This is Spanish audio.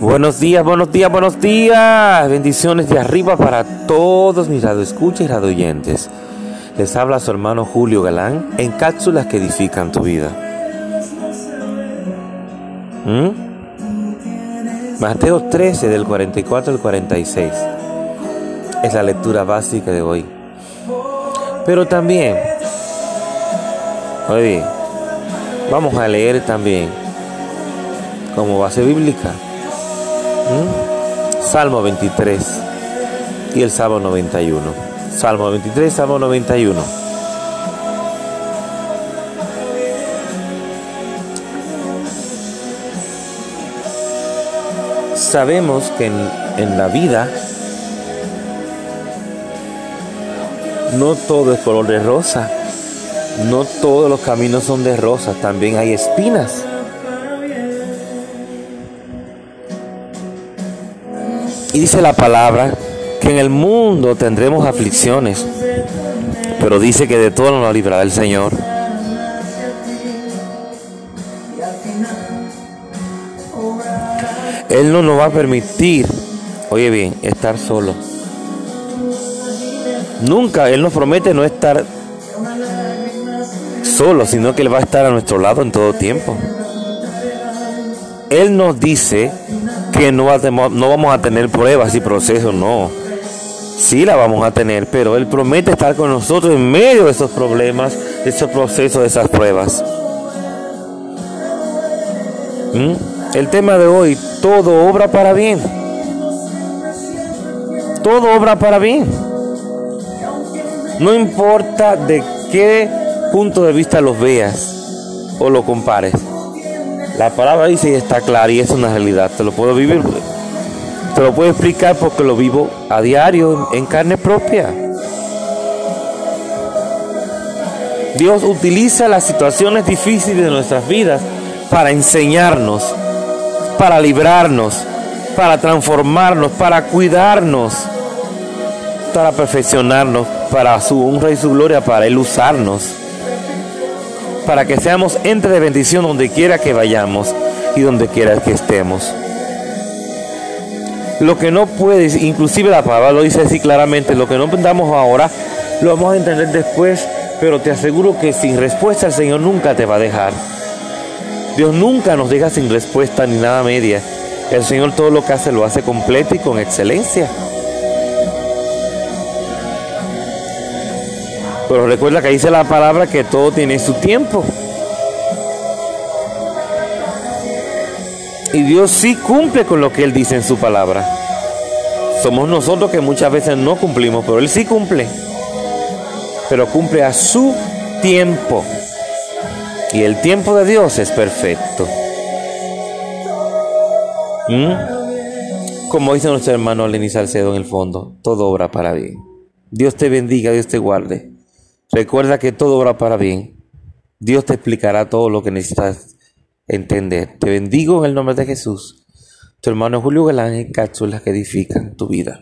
Buenos días, buenos días, buenos días. Bendiciones de arriba para todos mis radioescuchas y radioyentes. Les habla su hermano Julio Galán en cápsulas que edifican tu vida. ¿Mm? Mateo 13 del 44 al 46 es la lectura básica de hoy. Pero también, oye, vamos a leer también como base bíblica Salmo 23 y el Salmo 91. Salmo 23, Salmo 91. Sabemos que en, en la vida no todo es color de rosa, no todos los caminos son de rosas, también hay espinas. Y dice la palabra que en el mundo tendremos aflicciones, pero dice que de todo nos librará el Señor. Él no nos va a permitir, oye bien, estar solo. Nunca, Él nos promete no estar solo, sino que Él va a estar a nuestro lado en todo tiempo. Él nos dice que no, vamos a tener pruebas y procesos, no. Sí la vamos a tener, pero Él promete estar con nosotros en medio de esos problemas, de esos procesos, de esas pruebas. ¿Mm? El tema de hoy, todo obra para bien. Todo obra para bien. No importa de qué punto de vista los veas o lo compares. La palabra dice y está clara y es una realidad. Te lo puedo vivir, te lo puedo explicar porque lo vivo a diario en carne propia. Dios utiliza las situaciones difíciles de nuestras vidas para enseñarnos, para librarnos, para transformarnos, para cuidarnos, para perfeccionarnos, para su honra y su gloria, para Él usarnos para que seamos entre de bendición donde quiera que vayamos y donde quiera que estemos. Lo que no puedes, inclusive la palabra lo dice así claramente, lo que no entendamos ahora, lo vamos a entender después, pero te aseguro que sin respuesta el Señor nunca te va a dejar. Dios nunca nos deja sin respuesta ni nada media. El Señor todo lo que hace lo hace completo y con excelencia. Pero recuerda que dice la palabra que todo tiene su tiempo. Y Dios sí cumple con lo que Él dice en su palabra. Somos nosotros que muchas veces no cumplimos, pero Él sí cumple. Pero cumple a su tiempo. Y el tiempo de Dios es perfecto. ¿Mm? Como dice nuestro hermano Lenny Salcedo en el fondo, todo obra para bien. Dios te bendiga, Dios te guarde. Recuerda que todo obra para bien. Dios te explicará todo lo que necesitas entender. Te bendigo en el nombre de Jesús. Tu hermano Julio Galán en cápsulas que edifican tu vida.